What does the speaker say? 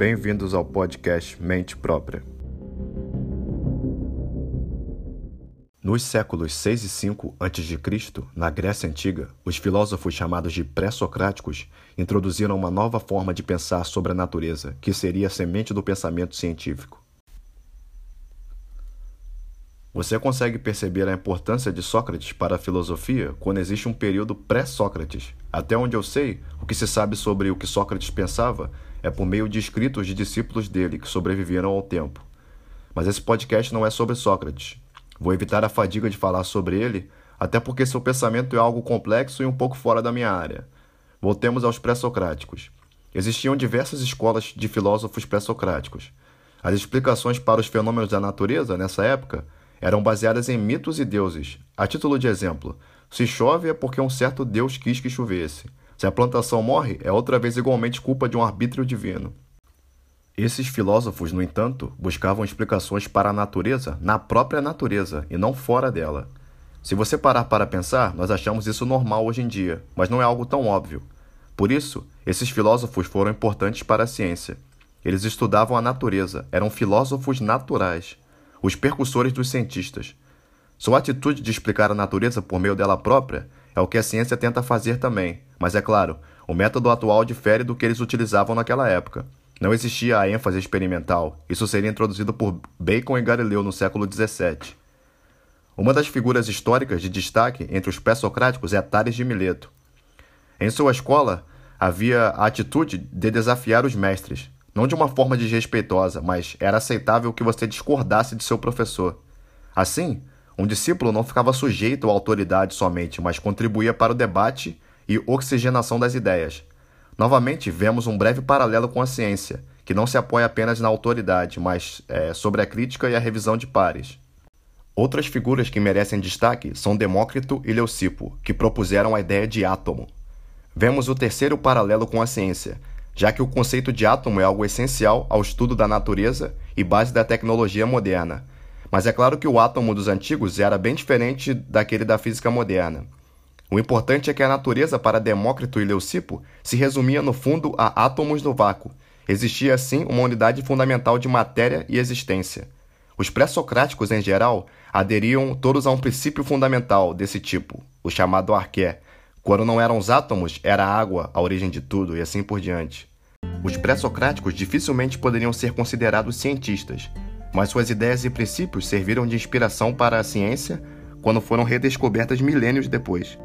Bem-vindos ao podcast Mente Própria. Nos séculos 6 e 5 a.C., na Grécia Antiga, os filósofos chamados de pré-socráticos introduziram uma nova forma de pensar sobre a natureza, que seria a semente do pensamento científico. Você consegue perceber a importância de Sócrates para a filosofia quando existe um período pré-Sócrates. Até onde eu sei, o que se sabe sobre o que Sócrates pensava é por meio de escritos de discípulos dele que sobreviveram ao tempo. Mas esse podcast não é sobre Sócrates. Vou evitar a fadiga de falar sobre ele, até porque seu pensamento é algo complexo e um pouco fora da minha área. Voltemos aos pré-socráticos. Existiam diversas escolas de filósofos pré-socráticos. As explicações para os fenômenos da natureza, nessa época, eram baseadas em mitos e deuses. A título de exemplo, se chove é porque um certo deus quis que chovesse. Se a plantação morre, é outra vez igualmente culpa de um arbítrio divino. Esses filósofos, no entanto, buscavam explicações para a natureza na própria natureza e não fora dela. Se você parar para pensar, nós achamos isso normal hoje em dia, mas não é algo tão óbvio. Por isso, esses filósofos foram importantes para a ciência. Eles estudavam a natureza, eram filósofos naturais, os percussores dos cientistas. Sua atitude de explicar a natureza por meio dela própria é o que a ciência tenta fazer também, mas é claro, o método atual difere do que eles utilizavam naquela época. Não existia a ênfase experimental. Isso seria introduzido por Bacon e Galileu no século XVII. Uma das figuras históricas de destaque entre os pré-socráticos é Tales de Mileto. Em sua escola, havia a atitude de desafiar os mestres, não de uma forma desrespeitosa, mas era aceitável que você discordasse de seu professor. Assim, um discípulo não ficava sujeito à autoridade somente, mas contribuía para o debate e oxigenação das ideias. Novamente, vemos um breve paralelo com a ciência, que não se apoia apenas na autoridade, mas é, sobre a crítica e a revisão de pares. Outras figuras que merecem destaque são Demócrito e Leucipo, que propuseram a ideia de átomo. Vemos o terceiro paralelo com a ciência, já que o conceito de átomo é algo essencial ao estudo da natureza e base da tecnologia moderna. Mas é claro que o átomo dos antigos era bem diferente daquele da física moderna. O importante é que a natureza para Demócrito e Leucipo se resumia no fundo a átomos no vácuo. Existia assim uma unidade fundamental de matéria e existência. Os pré-socráticos em geral aderiam todos a um princípio fundamental desse tipo, o chamado arqué. Quando não eram os átomos, era a água a origem de tudo e assim por diante. Os pré-socráticos dificilmente poderiam ser considerados cientistas, mas suas ideias e princípios serviram de inspiração para a ciência quando foram redescobertas milênios depois.